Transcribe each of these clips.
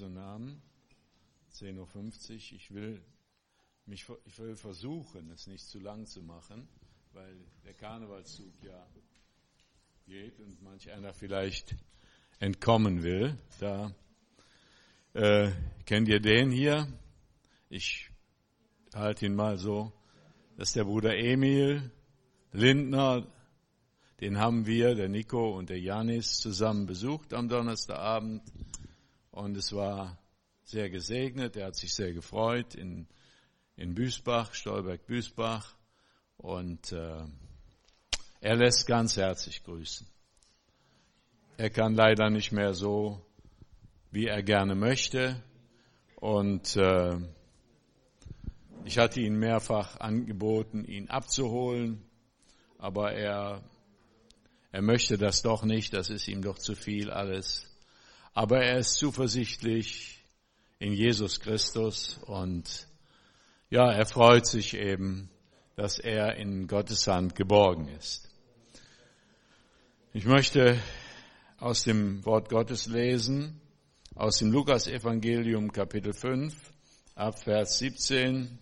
Jesu Namen. 10.50 Uhr. Ich will, mich, ich will versuchen, es nicht zu lang zu machen, weil der Karnevalszug ja geht und manch einer vielleicht entkommen will. Da äh, kennt ihr den hier? Ich halte ihn mal so. Das ist der Bruder Emil Lindner. Den haben wir, der Nico und der Janis, zusammen besucht am Donnerstagabend. Und es war sehr gesegnet. Er hat sich sehr gefreut in, in Büsbach, Stolberg-Büsbach. Und äh, er lässt ganz herzlich grüßen. Er kann leider nicht mehr so, wie er gerne möchte. Und äh, ich hatte ihn mehrfach angeboten, ihn abzuholen, aber er, er möchte das doch nicht, das ist ihm doch zu viel alles. Aber er ist zuversichtlich in Jesus Christus und ja, er freut sich eben, dass er in Gottes Hand geborgen ist. Ich möchte aus dem Wort Gottes lesen, aus dem Lukas-Evangelium Kapitel 5, ab Vers 17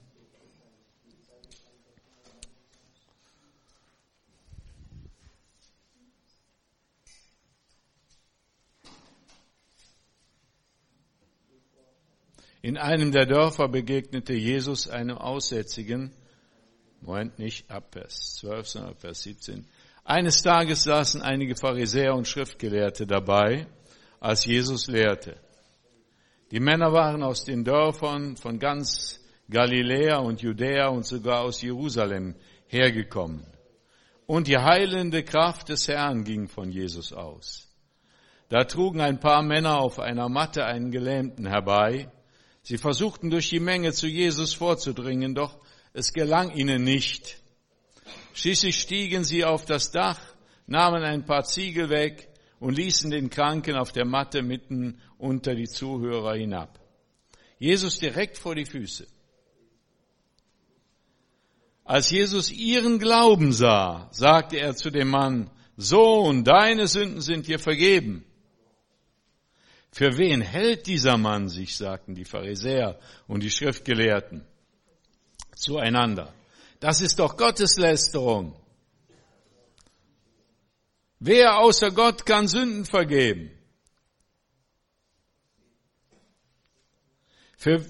In einem der Dörfer begegnete Jesus einem Aussätzigen, Moment nicht ab Vers 12, sondern ab Vers 17. Eines Tages saßen einige Pharisäer und Schriftgelehrte dabei, als Jesus lehrte. Die Männer waren aus den Dörfern von ganz Galiläa und Judäa und sogar aus Jerusalem hergekommen. Und die heilende Kraft des Herrn ging von Jesus aus. Da trugen ein paar Männer auf einer Matte einen Gelähmten herbei, Sie versuchten durch die Menge zu Jesus vorzudringen, doch es gelang ihnen nicht. Schließlich stiegen sie auf das Dach, nahmen ein paar Ziegel weg und ließen den Kranken auf der Matte mitten unter die Zuhörer hinab. Jesus direkt vor die Füße. Als Jesus ihren Glauben sah, sagte er zu dem Mann, Sohn, deine Sünden sind dir vergeben. Für wen hält dieser Mann sich, sagten die Pharisäer und die Schriftgelehrten zueinander. Das ist doch Gotteslästerung. Wer außer Gott kann Sünden vergeben? Für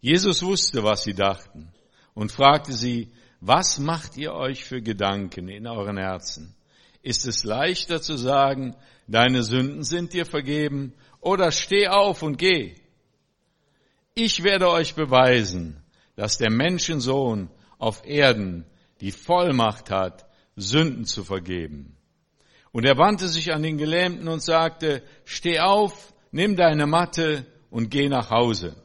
Jesus wusste, was sie dachten und fragte sie, was macht ihr euch für Gedanken in euren Herzen? Ist es leichter zu sagen, deine Sünden sind dir vergeben, oder steh auf und geh. Ich werde euch beweisen, dass der Menschensohn auf Erden die Vollmacht hat, Sünden zu vergeben. Und er wandte sich an den Gelähmten und sagte, steh auf, nimm deine Matte und geh nach Hause.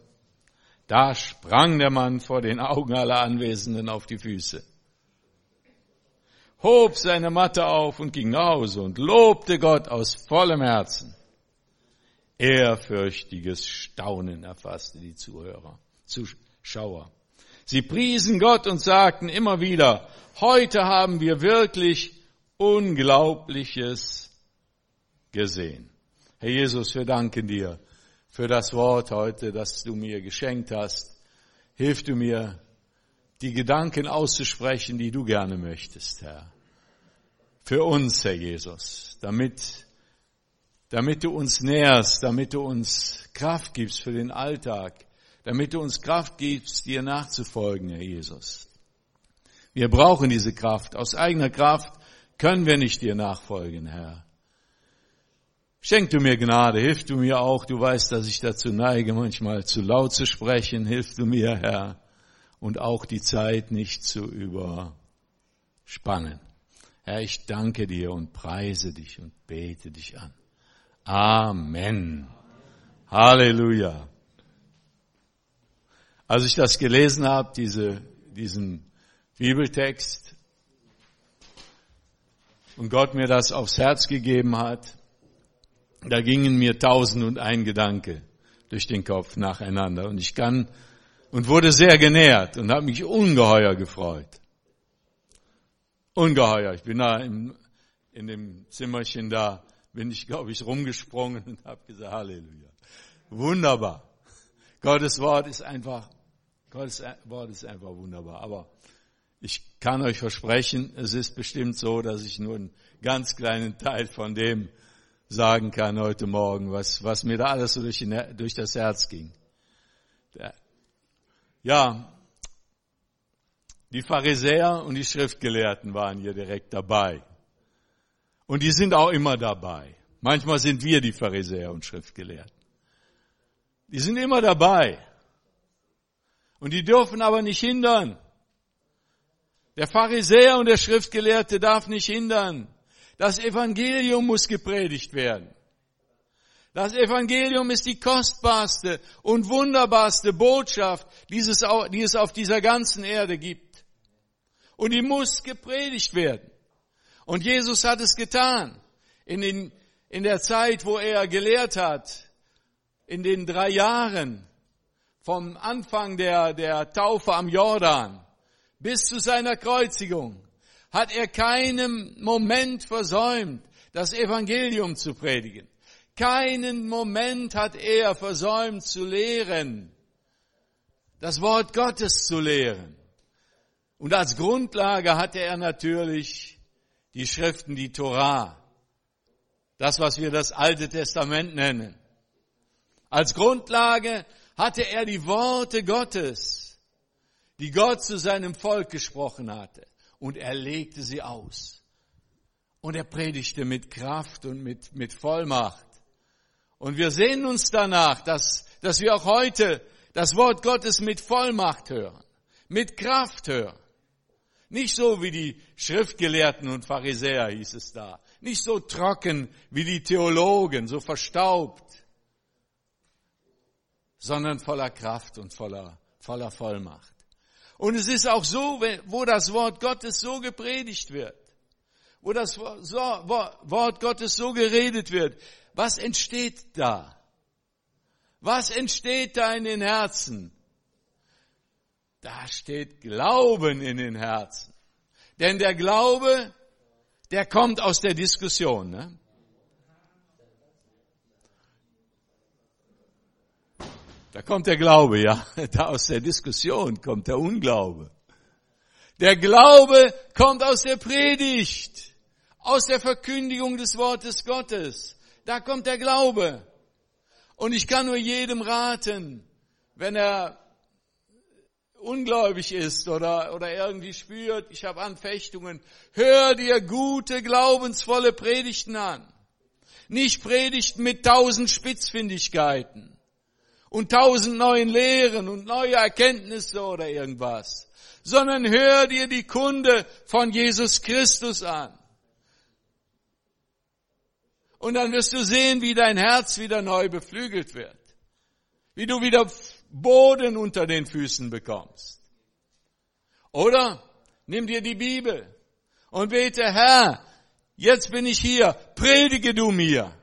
Da sprang der Mann vor den Augen aller Anwesenden auf die Füße hob seine Matte auf und ging nach Hause und lobte Gott aus vollem Herzen. Ehrfürchtiges Staunen erfasste die Zuhörer, Zuschauer. Sie priesen Gott und sagten immer wieder, heute haben wir wirklich Unglaubliches gesehen. Herr Jesus, wir danken dir für das Wort heute, das du mir geschenkt hast. Hilf du mir, die Gedanken auszusprechen, die du gerne möchtest, Herr. Für uns, Herr Jesus, damit, damit du uns nährst, damit du uns Kraft gibst für den Alltag, damit du uns Kraft gibst, dir nachzufolgen, Herr Jesus. Wir brauchen diese Kraft. Aus eigener Kraft können wir nicht dir nachfolgen, Herr. Schenk du mir Gnade, hilf du mir auch, du weißt, dass ich dazu neige, manchmal zu laut zu sprechen, hilf du mir, Herr, und auch die Zeit nicht zu überspannen. Herr, ich danke dir und preise dich und bete dich an. Amen. Halleluja. Als ich das gelesen habe, diese, diesen Bibeltext, und Gott mir das aufs Herz gegeben hat, da gingen mir tausend und ein Gedanke durch den Kopf nacheinander. Und ich kann und wurde sehr genährt und habe mich ungeheuer gefreut. Ungeheuer. Ich bin da in, in dem Zimmerchen da bin ich, glaube ich, rumgesprungen und habe gesagt, Halleluja. Wunderbar. Gottes Wort ist einfach, Gottes Wort ist einfach wunderbar. Aber ich kann euch versprechen, es ist bestimmt so, dass ich nur einen ganz kleinen Teil von dem sagen kann heute Morgen, was, was mir da alles so durch, die, durch das Herz ging. Ja, die Pharisäer und die Schriftgelehrten waren hier direkt dabei. Und die sind auch immer dabei. Manchmal sind wir die Pharisäer und Schriftgelehrten. Die sind immer dabei. Und die dürfen aber nicht hindern. Der Pharisäer und der Schriftgelehrte darf nicht hindern. Das Evangelium muss gepredigt werden. Das Evangelium ist die kostbarste und wunderbarste Botschaft, die es auf dieser ganzen Erde gibt. Und die muss gepredigt werden. Und Jesus hat es getan. In, den, in der Zeit, wo er gelehrt hat, in den drei Jahren vom Anfang der, der Taufe am Jordan bis zu seiner Kreuzigung hat er keinen Moment versäumt, das Evangelium zu predigen. Keinen Moment hat er versäumt zu lehren, das Wort Gottes zu lehren. Und als Grundlage hatte er natürlich die Schriften, die Torah, das, was wir das Alte Testament nennen. Als Grundlage hatte er die Worte Gottes, die Gott zu seinem Volk gesprochen hatte, und er legte sie aus. Und er predigte mit Kraft und mit, mit Vollmacht. Und wir sehen uns danach, dass, dass wir auch heute das Wort Gottes mit Vollmacht hören, mit Kraft hören. Nicht so wie die Schriftgelehrten und Pharisäer hieß es da. Nicht so trocken wie die Theologen, so verstaubt, sondern voller Kraft und voller, voller Vollmacht. Und es ist auch so, wo das Wort Gottes so gepredigt wird, wo das Wort Gottes so geredet wird, was entsteht da? Was entsteht da in den Herzen? Da steht Glauben in den Herzen. Denn der Glaube, der kommt aus der Diskussion. Ne? Da kommt der Glaube, ja. Da aus der Diskussion kommt der Unglaube. Der Glaube kommt aus der Predigt, aus der Verkündigung des Wortes Gottes. Da kommt der Glaube. Und ich kann nur jedem raten, wenn er ungläubig ist oder, oder irgendwie spürt, ich habe Anfechtungen, hör dir gute, glaubensvolle Predigten an. Nicht Predigten mit tausend Spitzfindigkeiten und tausend neuen Lehren und neue Erkenntnisse oder irgendwas, sondern hör dir die Kunde von Jesus Christus an. Und dann wirst du sehen, wie dein Herz wieder neu beflügelt wird, wie du wieder Boden unter den Füßen bekommst. Oder nimm dir die Bibel und bete, Herr, jetzt bin ich hier, predige du mir.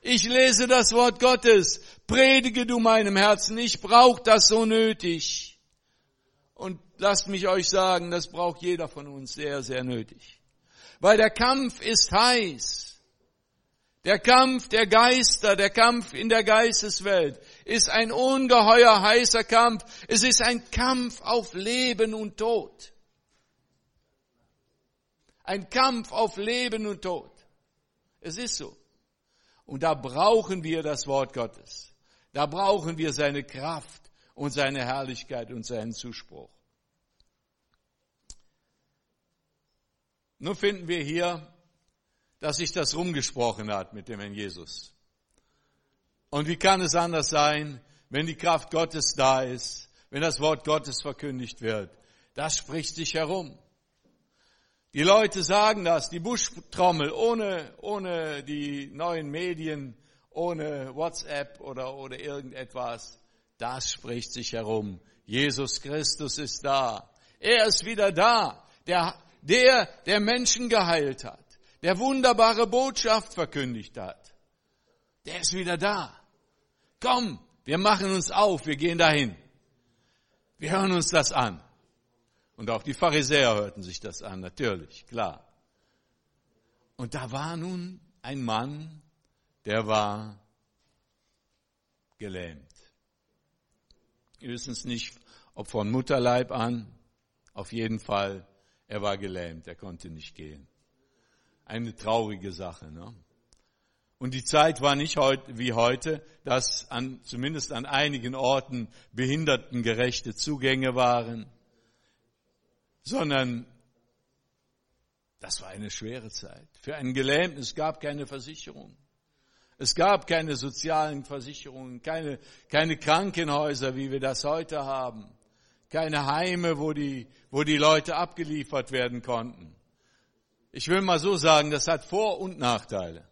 Ich lese das Wort Gottes, predige du meinem Herzen, ich brauche das so nötig. Und lasst mich euch sagen, das braucht jeder von uns sehr, sehr nötig. Weil der Kampf ist heiß. Der Kampf der Geister, der Kampf in der Geisteswelt ist ein ungeheuer heißer Kampf. Es ist ein Kampf auf Leben und Tod. Ein Kampf auf Leben und Tod. Es ist so. Und da brauchen wir das Wort Gottes. Da brauchen wir seine Kraft und seine Herrlichkeit und seinen Zuspruch. Nun finden wir hier, dass sich das rumgesprochen hat mit dem Herrn Jesus. Und wie kann es anders sein, wenn die Kraft Gottes da ist, wenn das Wort Gottes verkündigt wird? Das spricht sich herum. Die Leute sagen das, die Buschtrommel ohne, ohne die neuen Medien ohne WhatsApp oder, oder irgendetwas. Das spricht sich herum. Jesus Christus ist da. Er ist wieder da. Der, der, der Menschen geheilt hat. Der wunderbare Botschaft verkündigt hat. Der ist wieder da. Komm, wir machen uns auf, wir gehen dahin. Wir hören uns das an. Und auch die Pharisäer hörten sich das an, natürlich, klar. Und da war nun ein Mann, der war gelähmt. Wir wissen es nicht, ob von Mutterleib an, auf jeden Fall, er war gelähmt, er konnte nicht gehen. Eine traurige Sache. Ne? Und die Zeit war nicht wie heute, dass an, zumindest an einigen Orten behindertengerechte Zugänge waren, sondern das war eine schwere Zeit. Für einen Gelähmten, es gab keine Versicherung. Es gab keine sozialen Versicherungen, keine, keine Krankenhäuser, wie wir das heute haben, keine Heime, wo die, wo die Leute abgeliefert werden konnten. Ich will mal so sagen, das hat Vor- und Nachteile.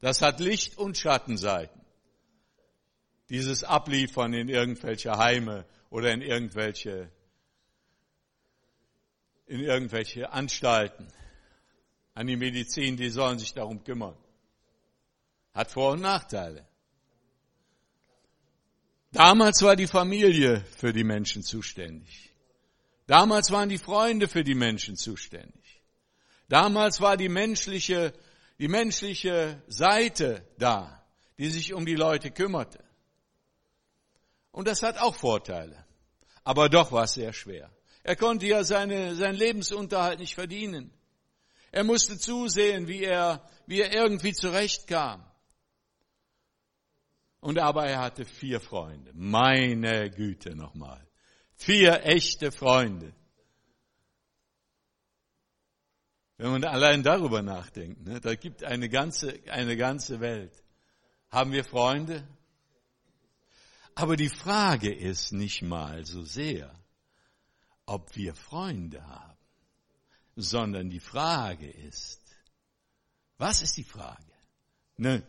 Das hat Licht- und Schattenseiten. Dieses Abliefern in irgendwelche Heime oder in irgendwelche, in irgendwelche Anstalten. An die Medizin, die sollen sich darum kümmern. Hat Vor- und Nachteile. Damals war die Familie für die Menschen zuständig. Damals waren die Freunde für die Menschen zuständig. Damals war die menschliche, die menschliche Seite da, die sich um die Leute kümmerte. Und das hat auch Vorteile. Aber doch war es sehr schwer. Er konnte ja seine, seinen Lebensunterhalt nicht verdienen. Er musste zusehen, wie er, wie er irgendwie zurechtkam. Und aber er hatte vier Freunde. Meine Güte nochmal. Vier echte Freunde. Wenn man allein darüber nachdenkt, ne, da gibt eine ganze, eine ganze Welt. Haben wir Freunde? Aber die Frage ist nicht mal so sehr, ob wir Freunde haben, sondern die Frage ist, was ist die Frage? Ne?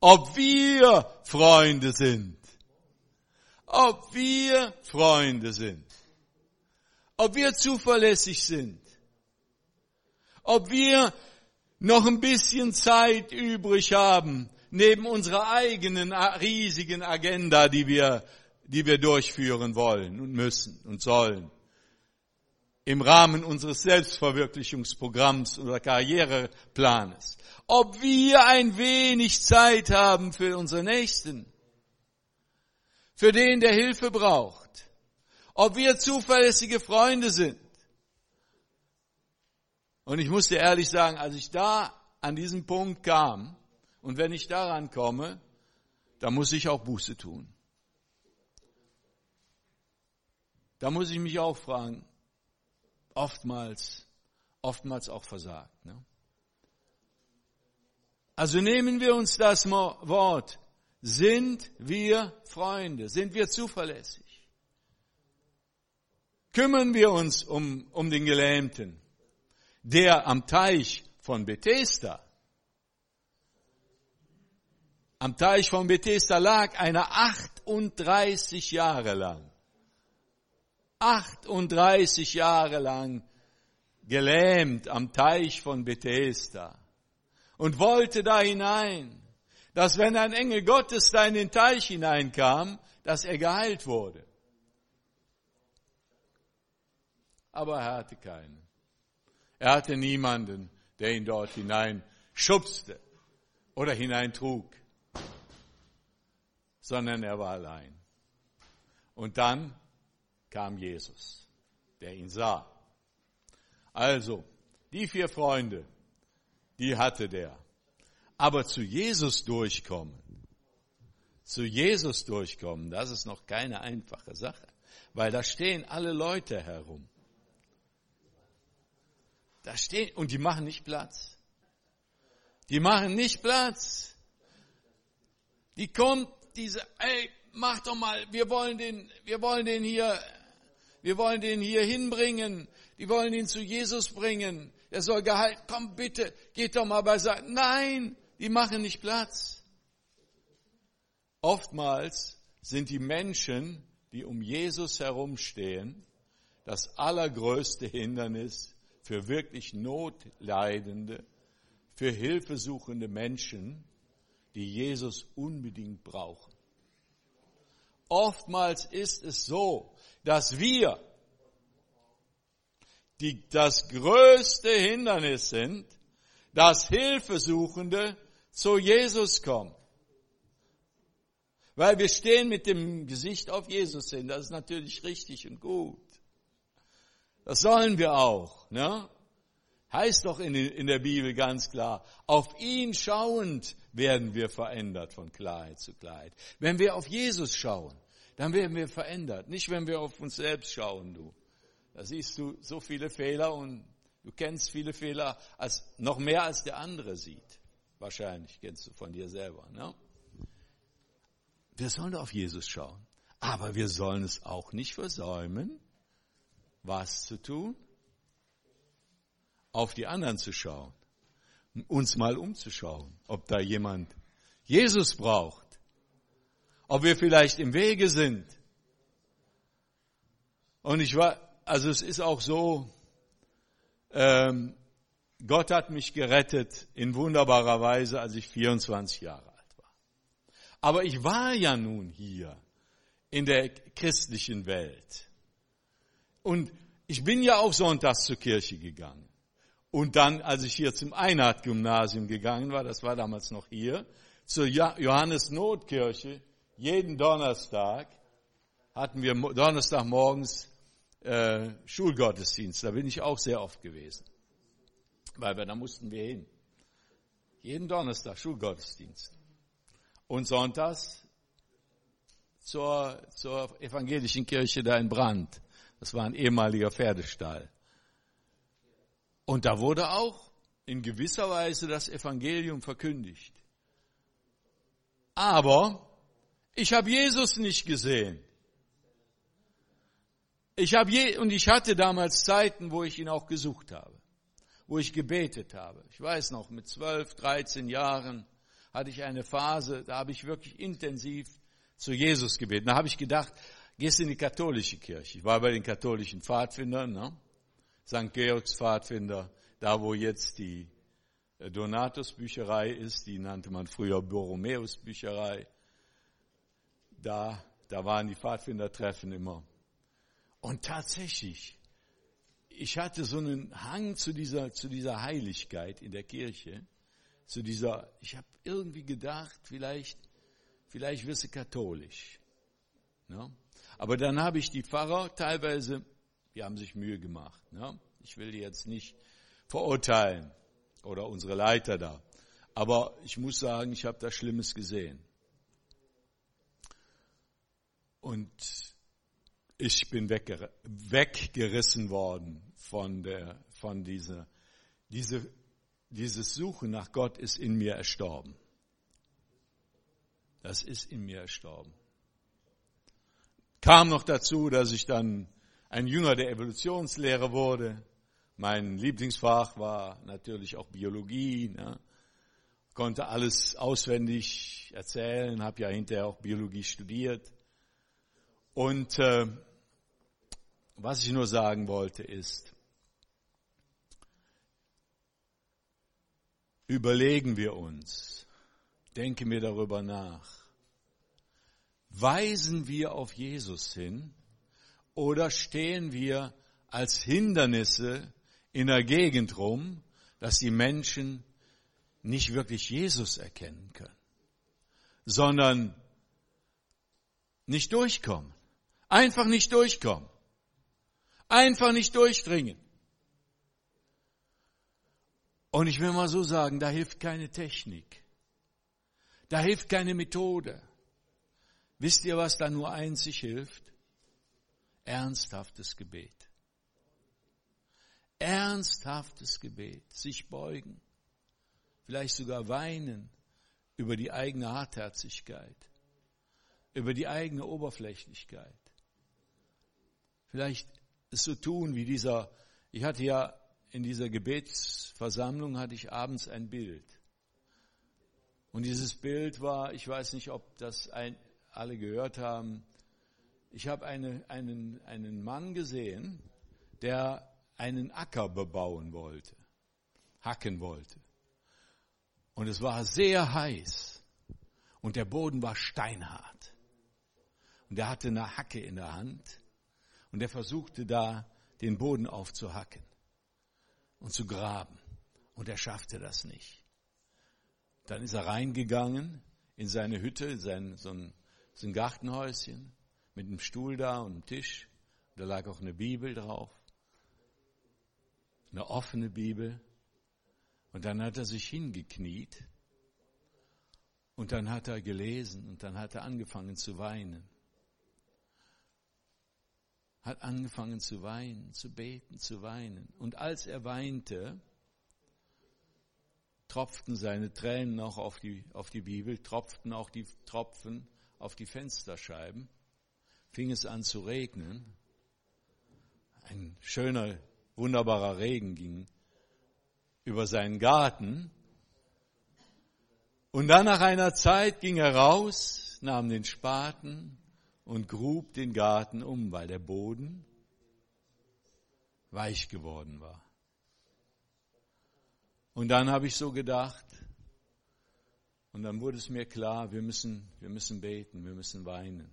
ob wir Freunde sind. Ob wir Freunde sind. Ob wir zuverlässig sind. Ob wir noch ein bisschen Zeit übrig haben, neben unserer eigenen riesigen Agenda, die wir, die wir durchführen wollen und müssen und sollen. Im Rahmen unseres Selbstverwirklichungsprogramms oder Karriereplanes ob wir ein wenig Zeit haben für unsere Nächsten, für den, der Hilfe braucht, ob wir zuverlässige Freunde sind. Und ich muss dir ehrlich sagen, als ich da an diesen Punkt kam, und wenn ich daran komme, dann muss ich auch Buße tun. Da muss ich mich auch fragen, oftmals, oftmals auch versagt. Ne? Also nehmen wir uns das Wort. Sind wir Freunde? Sind wir zuverlässig? Kümmern wir uns um, um den Gelähmten, der am Teich von Bethesda, am Teich von Bethesda lag einer 38 Jahre lang, 38 Jahre lang gelähmt am Teich von Bethesda und wollte da hinein, dass wenn ein Engel Gottes da in den Teich hineinkam, dass er geheilt wurde. Aber er hatte keinen. Er hatte niemanden, der ihn dort hinein schubste oder hineintrug, sondern er war allein. Und dann kam Jesus, der ihn sah. Also, die vier Freunde, die hatte der. Aber zu Jesus durchkommen, zu Jesus durchkommen, das ist noch keine einfache Sache, weil da stehen alle Leute herum. Da stehen, und die machen nicht Platz. Die machen nicht Platz. Die kommt diese, ey, mach doch mal, wir wollen den, wir wollen den hier, wir wollen den hier hinbringen. Die wollen ihn zu Jesus bringen er soll gehalten, komm bitte, geht doch mal beiseite. Nein, die machen nicht Platz. Oftmals sind die Menschen, die um Jesus herumstehen, das allergrößte Hindernis für wirklich notleidende, für hilfesuchende Menschen, die Jesus unbedingt brauchen. Oftmals ist es so, dass wir die das größte Hindernis sind, dass Hilfesuchende zu Jesus kommen. Weil wir stehen mit dem Gesicht auf Jesus hin. Das ist natürlich richtig und gut. Das sollen wir auch. Ne? Heißt doch in, in der Bibel ganz klar, auf ihn schauend werden wir verändert von Klarheit zu Klarheit. Wenn wir auf Jesus schauen, dann werden wir verändert. Nicht, wenn wir auf uns selbst schauen, du. Da siehst du so viele Fehler und du kennst viele Fehler als, noch mehr als der andere sieht. Wahrscheinlich kennst du von dir selber. Ne? Wir sollen auf Jesus schauen. Aber wir sollen es auch nicht versäumen, was zu tun? Auf die anderen zu schauen. Uns mal umzuschauen, ob da jemand Jesus braucht. Ob wir vielleicht im Wege sind. Und ich war, also es ist auch so, ähm, Gott hat mich gerettet in wunderbarer Weise, als ich 24 Jahre alt war. Aber ich war ja nun hier in der christlichen Welt. Und ich bin ja auch sonntags zur Kirche gegangen. Und dann, als ich hier zum Einheit-Gymnasium gegangen war, das war damals noch hier, zur Johannes-Not-Kirche, jeden Donnerstag hatten wir Donnerstagmorgens äh, Schulgottesdienst. Da bin ich auch sehr oft gewesen, weil wir da mussten wir hin. Jeden Donnerstag Schulgottesdienst. Und sonntags zur, zur evangelischen Kirche da in Brand. Das war ein ehemaliger Pferdestall. Und da wurde auch in gewisser Weise das Evangelium verkündigt. Aber ich habe Jesus nicht gesehen. Ich habe je, und ich hatte damals Zeiten, wo ich ihn auch gesucht habe, wo ich gebetet habe. Ich weiß noch, mit zwölf, dreizehn Jahren hatte ich eine Phase, da habe ich wirklich intensiv zu Jesus gebeten. Da habe ich gedacht, gehst in die katholische Kirche. Ich war bei den katholischen Pfadfindern, ne? St. Georgs Pfadfinder, da wo jetzt die äh, Donatus Bücherei ist, die nannte man früher Borromeus Bücherei. Da, da waren die Pfadfindertreffen immer. Und tatsächlich, ich hatte so einen Hang zu dieser, zu dieser Heiligkeit in der Kirche, zu dieser, ich habe irgendwie gedacht, vielleicht, vielleicht wirst du katholisch. Ne? Aber dann habe ich die Pfarrer teilweise, die haben sich Mühe gemacht. Ne? Ich will die jetzt nicht verurteilen oder unsere Leiter da. Aber ich muss sagen, ich habe da Schlimmes gesehen. Und ich bin wegger weggerissen worden von der, von dieser, diese, dieses Suchen nach Gott ist in mir erstorben. Das ist in mir erstorben. Kam noch dazu, dass ich dann ein Jünger der Evolutionslehre wurde. Mein Lieblingsfach war natürlich auch Biologie. Ne? Konnte alles auswendig erzählen, habe ja hinterher auch Biologie studiert. Und äh, was ich nur sagen wollte ist, überlegen wir uns, denken wir darüber nach, Weisen wir auf Jesus hin oder stehen wir als Hindernisse in der Gegend rum, dass die Menschen nicht wirklich Jesus erkennen können, sondern nicht durchkommen. Einfach nicht durchkommen. Einfach nicht durchdringen. Und ich will mal so sagen, da hilft keine Technik. Da hilft keine Methode. Wisst ihr, was da nur einzig hilft? Ernsthaftes Gebet. Ernsthaftes Gebet. Sich beugen. Vielleicht sogar weinen über die eigene Hartherzigkeit. Über die eigene Oberflächlichkeit. Vielleicht es so tun wie dieser, ich hatte ja in dieser Gebetsversammlung hatte ich abends ein Bild. Und dieses Bild war, ich weiß nicht, ob das ein, alle gehört haben, ich habe eine, einen, einen Mann gesehen, der einen Acker bebauen wollte, hacken wollte. Und es war sehr heiß und der Boden war steinhart. Und er hatte eine Hacke in der Hand und er versuchte da den Boden aufzuhacken und zu graben Und er schaffte das nicht. Dann ist er reingegangen in seine Hütte, in sein, so, ein, so ein Gartenhäuschen, mit einem Stuhl da und einem Tisch. Da lag auch eine Bibel drauf. Eine offene Bibel. Und dann hat er sich hingekniet. Und dann hat er gelesen und dann hat er angefangen zu weinen. Hat angefangen zu weinen, zu beten, zu weinen. Und als er weinte, tropften seine Tränen auch auf die, auf die Bibel, tropften auch die Tropfen auf die Fensterscheiben, fing es an zu regnen. Ein schöner, wunderbarer Regen ging über seinen Garten. Und dann nach einer Zeit ging er raus, nahm den Spaten und grub den Garten um, weil der Boden weich geworden war. Und dann habe ich so gedacht, und dann wurde es mir klar, wir müssen, wir müssen beten, wir müssen weinen.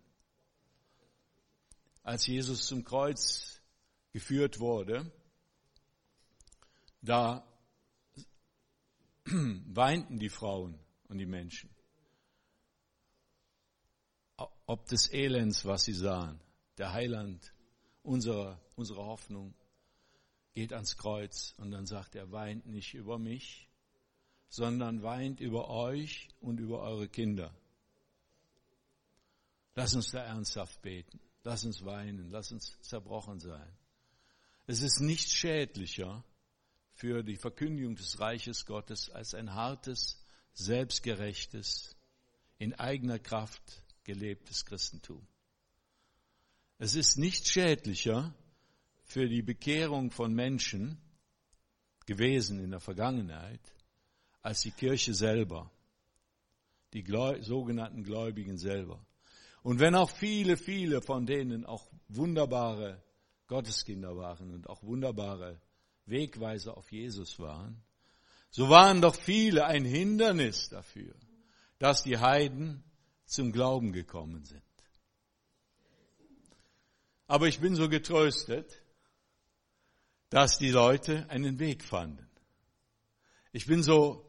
Als Jesus zum Kreuz geführt wurde, da weinten die Frauen und die Menschen. Ob des Elends, was sie sahen. Der Heiland unserer, unserer Hoffnung geht ans Kreuz und dann sagt er, weint nicht über mich, sondern weint über euch und über eure Kinder. Lass uns da ernsthaft beten. Lass uns weinen. Lass uns zerbrochen sein. Es ist nichts schädlicher für die Verkündigung des Reiches Gottes als ein hartes, selbstgerechtes, in eigener Kraft gelebtes Christentum. Es ist nicht schädlicher für die Bekehrung von Menschen gewesen in der Vergangenheit als die Kirche selber, die sogenannten Gläubigen selber. Und wenn auch viele, viele von denen auch wunderbare Gotteskinder waren und auch wunderbare Wegweiser auf Jesus waren, so waren doch viele ein Hindernis dafür, dass die Heiden zum Glauben gekommen sind. Aber ich bin so getröstet, dass die Leute einen Weg fanden. Ich bin so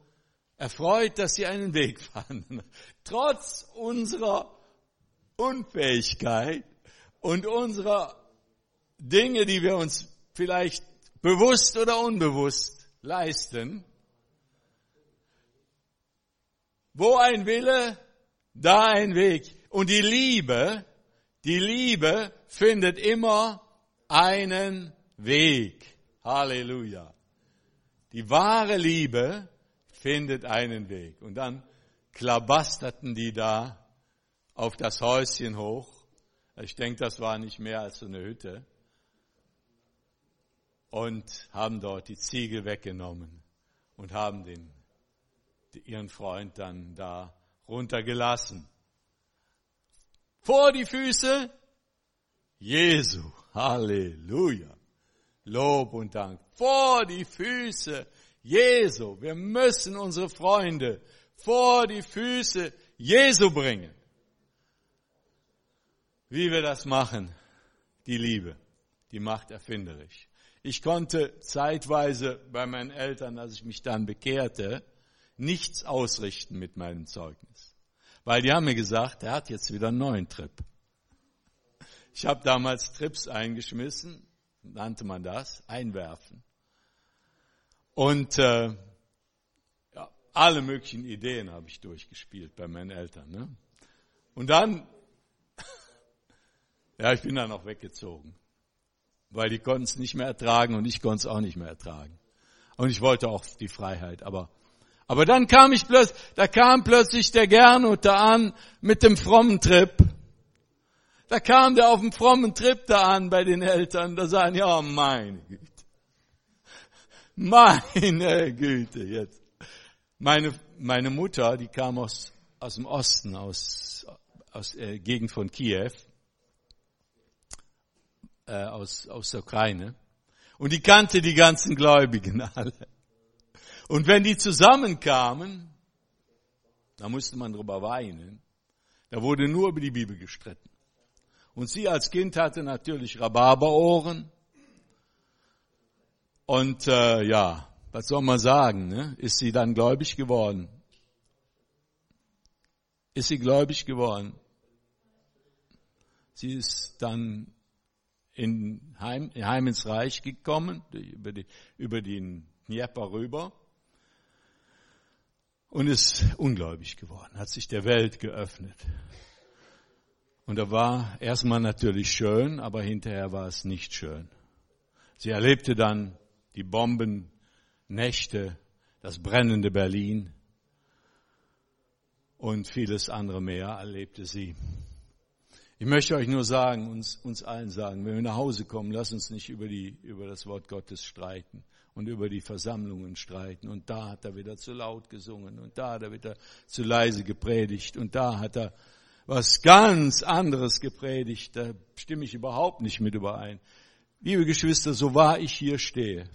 erfreut, dass sie einen Weg fanden. Trotz unserer Unfähigkeit und unserer Dinge, die wir uns vielleicht bewusst oder unbewusst leisten. Wo ein Wille, da ein Weg. Und die Liebe, die Liebe findet immer einen Weg. Halleluja. Die wahre Liebe findet einen Weg. Und dann klabasterten die da auf das Häuschen hoch. Ich denke, das war nicht mehr als so eine Hütte. Und haben dort die Ziegel weggenommen und haben den, ihren Freund dann da runtergelassen. Vor die Füße Jesu. Halleluja. Lob und Dank. Vor die Füße Jesu. Wir müssen unsere Freunde vor die Füße Jesu bringen. Wie wir das machen, die Liebe, die macht erfinderisch. Ich konnte zeitweise bei meinen Eltern, als ich mich dann bekehrte, nichts ausrichten mit meinem Zeugnis. Weil die haben mir gesagt, er hat jetzt wieder einen neuen Trip. Ich habe damals Trips eingeschmissen nannte man das, einwerfen. Und äh, ja, alle möglichen Ideen habe ich durchgespielt bei meinen Eltern. Ne? Und dann, ja, ich bin dann auch weggezogen, weil die konnten es nicht mehr ertragen und ich konnte es auch nicht mehr ertragen. Und ich wollte auch die Freiheit, aber aber dann kam ich plötzlich, da kam plötzlich der Gernot da an mit dem frommen Trip. Da kam der auf dem frommen Trip da an bei den Eltern, da sagen, ja, meine Güte. Meine Güte, jetzt. Meine, meine Mutter, die kam aus, aus dem Osten, aus, aus der Gegend von Kiew, äh, aus, aus der Ukraine. Und die kannte die ganzen Gläubigen alle. Und wenn die zusammenkamen, da musste man drüber weinen, da wurde nur über die Bibel gestritten. Und sie als Kind hatte natürlich Rhabarberohren. Und äh, ja, was soll man sagen, ne? ist sie dann gläubig geworden? Ist sie gläubig geworden? Sie ist dann in Heim, Heim ins Reich gekommen, über, die, über den Dnieper rüber und ist ungläubig geworden, hat sich der Welt geöffnet. Und da war erstmal natürlich schön, aber hinterher war es nicht schön. Sie erlebte dann die Bombennächte, das brennende Berlin und vieles andere mehr erlebte sie. Ich möchte euch nur sagen, uns, uns allen sagen, wenn wir nach Hause kommen, lass uns nicht über, die, über das Wort Gottes streiten und über die Versammlungen streiten. Und da hat er wieder zu laut gesungen und da hat er wieder zu leise gepredigt und da hat er was ganz anderes gepredigt. Da stimme ich überhaupt nicht mit überein. Liebe Geschwister, so wahr ich hier stehe,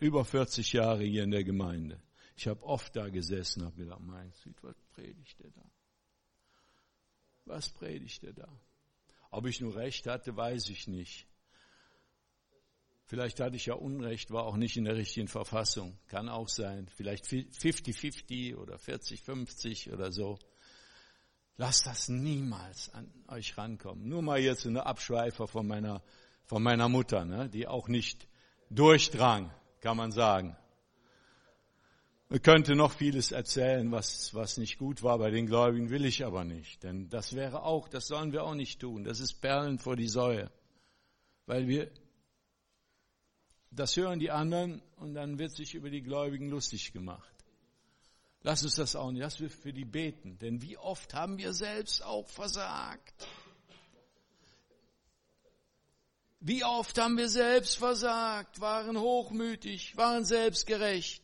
über 40 Jahre hier in der Gemeinde. Ich habe oft da gesessen und habe gedacht, mein Gott, was predigt er da? Was predigt er da? Ob ich nur recht hatte, weiß ich nicht. Vielleicht hatte ich ja Unrecht, war auch nicht in der richtigen Verfassung. Kann auch sein. Vielleicht 50-50 oder 40-50 oder so. Lasst das niemals an euch rankommen. Nur mal jetzt eine Abschweifer von meiner, von meiner Mutter, ne, die auch nicht durchdrang, kann man sagen. Ich könnte noch vieles erzählen, was, was nicht gut war bei den Gläubigen, will ich aber nicht. Denn das wäre auch, das sollen wir auch nicht tun. Das ist Perlen vor die Säue. Weil wir, das hören die anderen und dann wird sich über die Gläubigen lustig gemacht. Lass uns das auch nicht, lass wir für die beten, denn wie oft haben wir selbst auch versagt? Wie oft haben wir selbst versagt, waren hochmütig, waren selbstgerecht.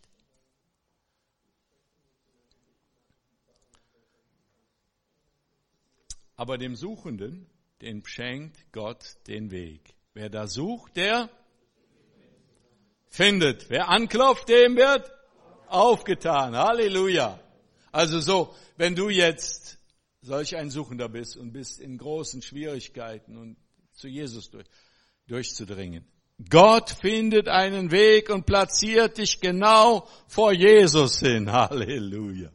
Aber dem Suchenden, den schenkt Gott den Weg. Wer da sucht, der findet. Wer anklopft, dem wird aufgetan. Halleluja. Also so, wenn du jetzt solch ein Suchender bist und bist in großen Schwierigkeiten und zu Jesus durch, durchzudringen. Gott findet einen Weg und platziert dich genau vor Jesus hin. Halleluja.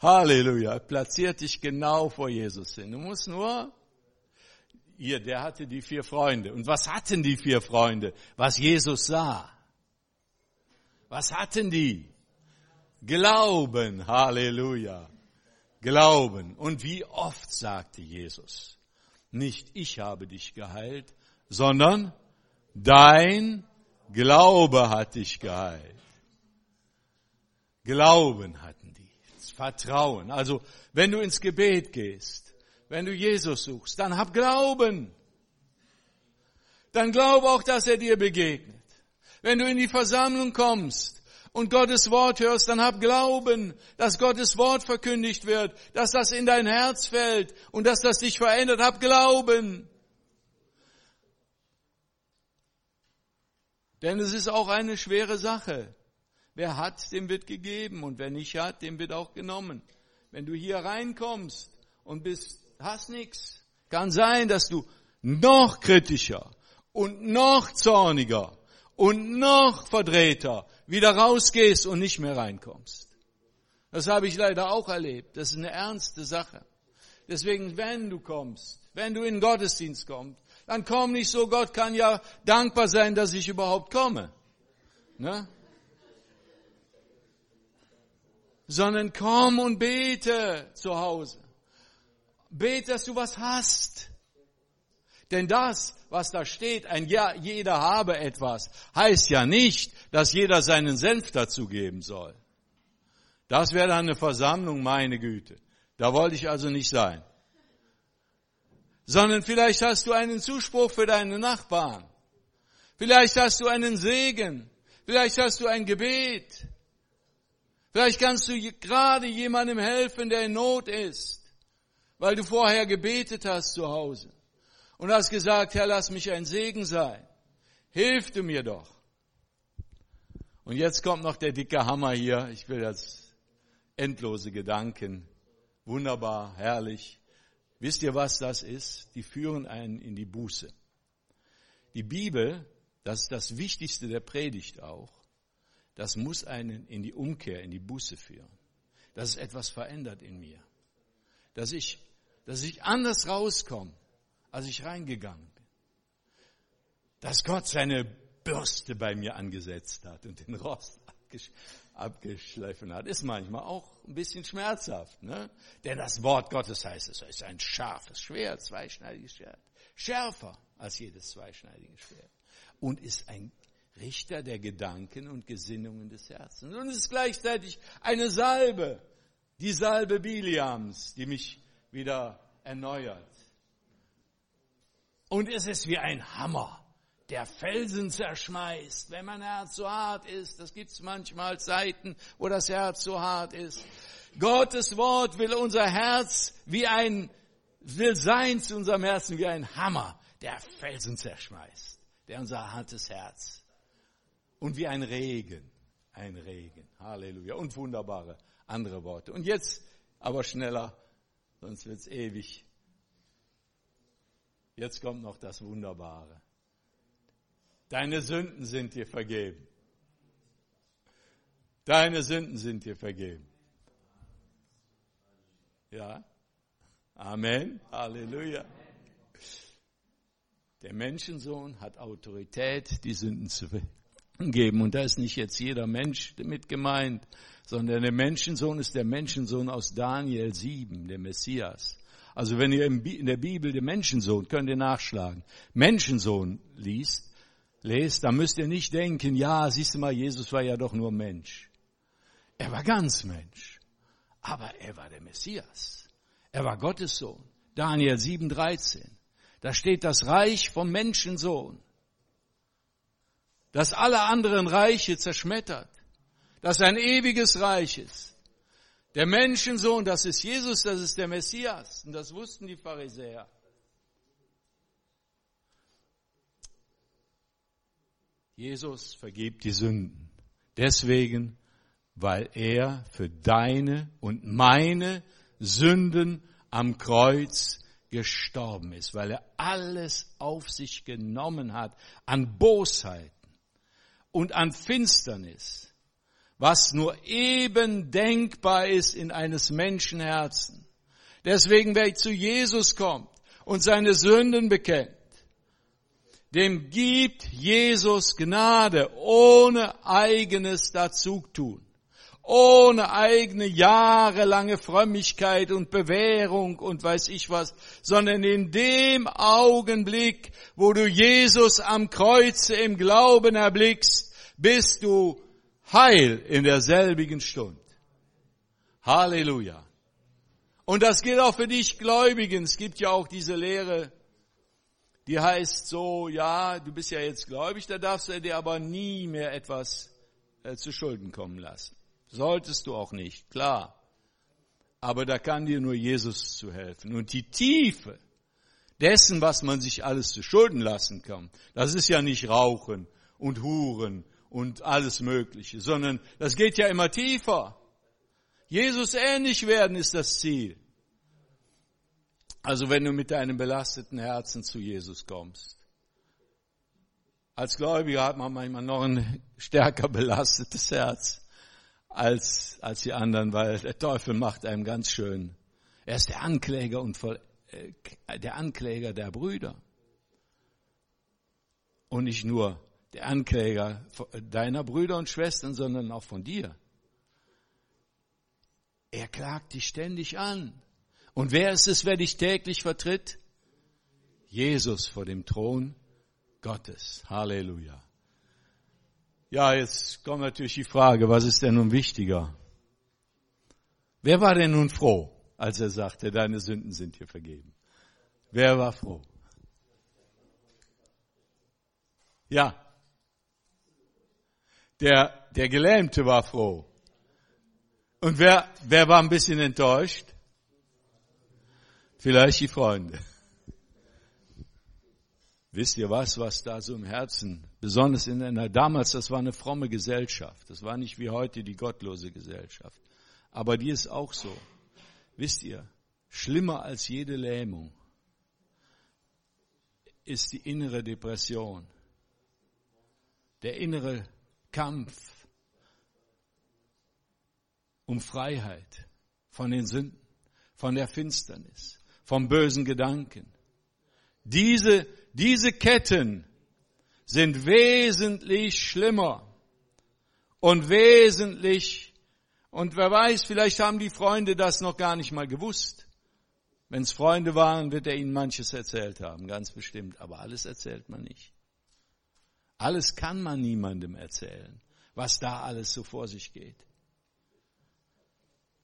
Halleluja. Platziert dich genau vor Jesus hin. Du musst nur, hier, der hatte die vier Freunde. Und was hatten die vier Freunde? Was Jesus sah. Was hatten die? Glauben, Halleluja. Glauben. Und wie oft sagte Jesus, nicht ich habe dich geheilt, sondern dein Glaube hat dich geheilt. Glauben hatten die. Vertrauen. Also, wenn du ins Gebet gehst, wenn du Jesus suchst, dann hab Glauben. Dann glaube auch, dass er dir begegnet. Wenn du in die Versammlung kommst und Gottes Wort hörst, dann hab Glauben, dass Gottes Wort verkündigt wird, dass das in dein Herz fällt und dass das dich verändert. Hab Glauben. Denn es ist auch eine schwere Sache. Wer hat, dem wird gegeben und wer nicht hat, dem wird auch genommen. Wenn du hier reinkommst und bist, hast nichts, kann sein, dass du noch kritischer und noch zorniger und noch verdrehter wieder rausgehst und nicht mehr reinkommst. Das habe ich leider auch erlebt. Das ist eine ernste Sache. Deswegen, wenn du kommst, wenn du in den Gottesdienst kommst, dann komm nicht so, Gott kann ja dankbar sein, dass ich überhaupt komme. Ne? Sondern komm und bete zu Hause. Bete, dass du was hast. Denn das, was da steht, ein Ja, jeder habe etwas, heißt ja nicht, dass jeder seinen Senf dazugeben soll. Das wäre dann eine Versammlung, meine Güte. Da wollte ich also nicht sein. Sondern vielleicht hast du einen Zuspruch für deine Nachbarn. Vielleicht hast du einen Segen. Vielleicht hast du ein Gebet. Vielleicht kannst du gerade jemandem helfen, der in Not ist, weil du vorher gebetet hast zu Hause und hast gesagt, Herr, lass mich ein Segen sein. Hilf du mir doch. Und jetzt kommt noch der dicke Hammer hier. Ich will das endlose Gedanken. Wunderbar, herrlich. Wisst ihr, was das ist? Die führen einen in die Buße. Die Bibel, das ist das Wichtigste der Predigt auch. das muss einen in die Umkehr, in die Buße führen. Dass es etwas verändert in mir. Dass ich, dass ich anders rauskomme, als ich reingegangen bin. Dass Gott seine Bürste bei mir angesetzt hat und den Rost abgeschliffen hat. Ist manchmal auch ein bisschen schmerzhaft, ne? Denn das Wort Gottes heißt, es ist ein scharfes Schwert, zweischneidiges Schwert. Schärfer als jedes zweischneidige Schwert. Und ist ein Richter der Gedanken und Gesinnungen des Herzens. Und ist gleichzeitig eine Salbe, die Salbe Biliams, die mich wieder erneuert. Und es ist wie ein Hammer, der Felsen zerschmeißt, wenn mein Herz so hart ist. Das gibt's manchmal Zeiten, wo das Herz so hart ist. Gottes Wort will unser Herz wie ein, will sein zu unserem Herzen wie ein Hammer, der Felsen zerschmeißt, der unser hartes Herz und wie ein Regen, ein Regen. Halleluja. Und wunderbare andere Worte. Und jetzt aber schneller, sonst wird's ewig. Jetzt kommt noch das Wunderbare. Deine Sünden sind dir vergeben. Deine Sünden sind dir vergeben. Ja. Amen. Halleluja. Der Menschensohn hat Autorität, die Sünden zu geben. Und da ist nicht jetzt jeder Mensch mit gemeint, sondern der Menschensohn ist der Menschensohn aus Daniel 7, der Messias. Also wenn ihr in der Bibel den Menschensohn, könnt ihr nachschlagen, Menschensohn liest, lest, dann müsst ihr nicht denken, ja, siehst du mal, Jesus war ja doch nur Mensch. Er war ganz Mensch. Aber er war der Messias. Er war Gottes Sohn. Daniel 7, 13. Da steht das Reich vom Menschensohn das alle anderen Reiche zerschmettert, das ein ewiges Reich ist. Der Menschensohn, das ist Jesus, das ist der Messias. Und das wussten die Pharisäer. Jesus vergibt die Sünden. Deswegen, weil er für deine und meine Sünden am Kreuz gestorben ist, weil er alles auf sich genommen hat an Bosheit, und an Finsternis, was nur eben denkbar ist in eines Menschenherzen. Deswegen, wer zu Jesus kommt und seine Sünden bekennt, dem gibt Jesus Gnade ohne eigenes Dazutun ohne eigene jahrelange Frömmigkeit und Bewährung und weiß ich was, sondern in dem Augenblick, wo du Jesus am Kreuze im Glauben erblickst, bist du heil in derselbigen Stunde. Halleluja. Und das gilt auch für dich Gläubigen. Es gibt ja auch diese Lehre, die heißt so, ja, du bist ja jetzt gläubig, da darfst du dir aber nie mehr etwas äh, zu Schulden kommen lassen. Solltest du auch nicht, klar. Aber da kann dir nur Jesus zu helfen. Und die Tiefe dessen, was man sich alles zu Schulden lassen kann, das ist ja nicht Rauchen und Huren und alles Mögliche, sondern das geht ja immer tiefer. Jesus ähnlich werden ist das Ziel. Also wenn du mit deinem belasteten Herzen zu Jesus kommst. Als Gläubiger hat man manchmal noch ein stärker belastetes Herz als, als die anderen, weil der Teufel macht einem ganz schön. Er ist der Ankläger und voll, äh, der Ankläger der Brüder. Und nicht nur der Ankläger deiner Brüder und Schwestern, sondern auch von dir. Er klagt dich ständig an. Und wer ist es, wer dich täglich vertritt? Jesus vor dem Thron Gottes. Halleluja. Ja, jetzt kommt natürlich die Frage, was ist denn nun wichtiger? Wer war denn nun froh, als er sagte, deine Sünden sind dir vergeben? Wer war froh? Ja. Der, der Gelähmte war froh. Und wer, wer war ein bisschen enttäuscht? Vielleicht die Freunde. Wisst ihr was, was da so im Herzen Besonders in einer, damals, das war eine fromme Gesellschaft. Das war nicht wie heute die gottlose Gesellschaft. Aber die ist auch so. Wisst ihr, schlimmer als jede Lähmung ist die innere Depression. Der innere Kampf um Freiheit von den Sünden, von der Finsternis, vom bösen Gedanken. Diese, diese Ketten sind wesentlich schlimmer und wesentlich, und wer weiß, vielleicht haben die Freunde das noch gar nicht mal gewusst. Wenn es Freunde waren, wird er ihnen manches erzählt haben, ganz bestimmt, aber alles erzählt man nicht. Alles kann man niemandem erzählen, was da alles so vor sich geht.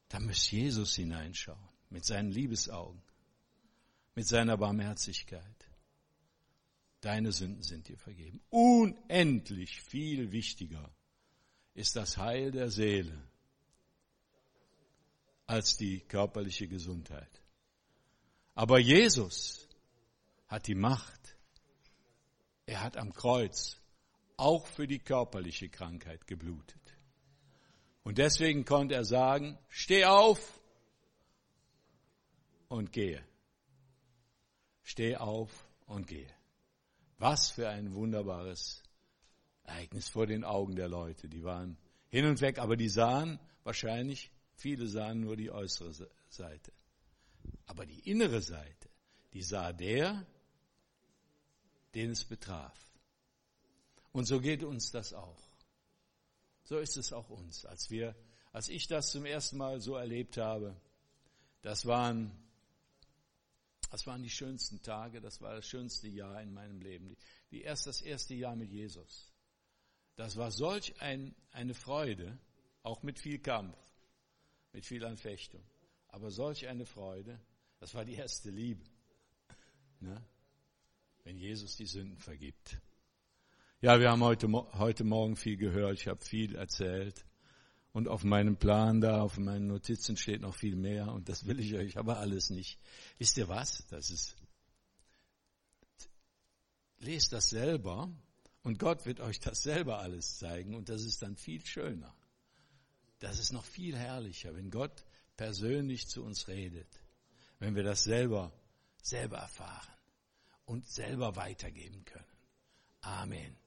Da muss Jesus hineinschauen, mit seinen Liebesaugen, mit seiner Barmherzigkeit. Deine Sünden sind dir vergeben. Unendlich viel wichtiger ist das Heil der Seele als die körperliche Gesundheit. Aber Jesus hat die Macht. Er hat am Kreuz auch für die körperliche Krankheit geblutet. Und deswegen konnte er sagen, steh auf und gehe. Steh auf und gehe. Was für ein wunderbares Ereignis vor den Augen der Leute. Die waren hin und weg, aber die sahen wahrscheinlich, viele sahen nur die äußere Seite. Aber die innere Seite, die sah der, den es betraf. Und so geht uns das auch. So ist es auch uns. Als wir, als ich das zum ersten Mal so erlebt habe, das waren, das waren die schönsten Tage, das war das schönste Jahr in meinem Leben. Die, die erst das erste Jahr mit Jesus. Das war solch ein, eine Freude, auch mit viel Kampf, mit viel Anfechtung. Aber solch eine Freude, das war die erste Liebe. Ne? Wenn Jesus die Sünden vergibt. Ja, wir haben heute, heute Morgen viel gehört, ich habe viel erzählt. Und auf meinem Plan da, auf meinen Notizen steht noch viel mehr und das will ich euch aber alles nicht. Wisst ihr was? Das ist, lest das selber und Gott wird euch das selber alles zeigen und das ist dann viel schöner. Das ist noch viel herrlicher, wenn Gott persönlich zu uns redet, wenn wir das selber, selber erfahren und selber weitergeben können. Amen.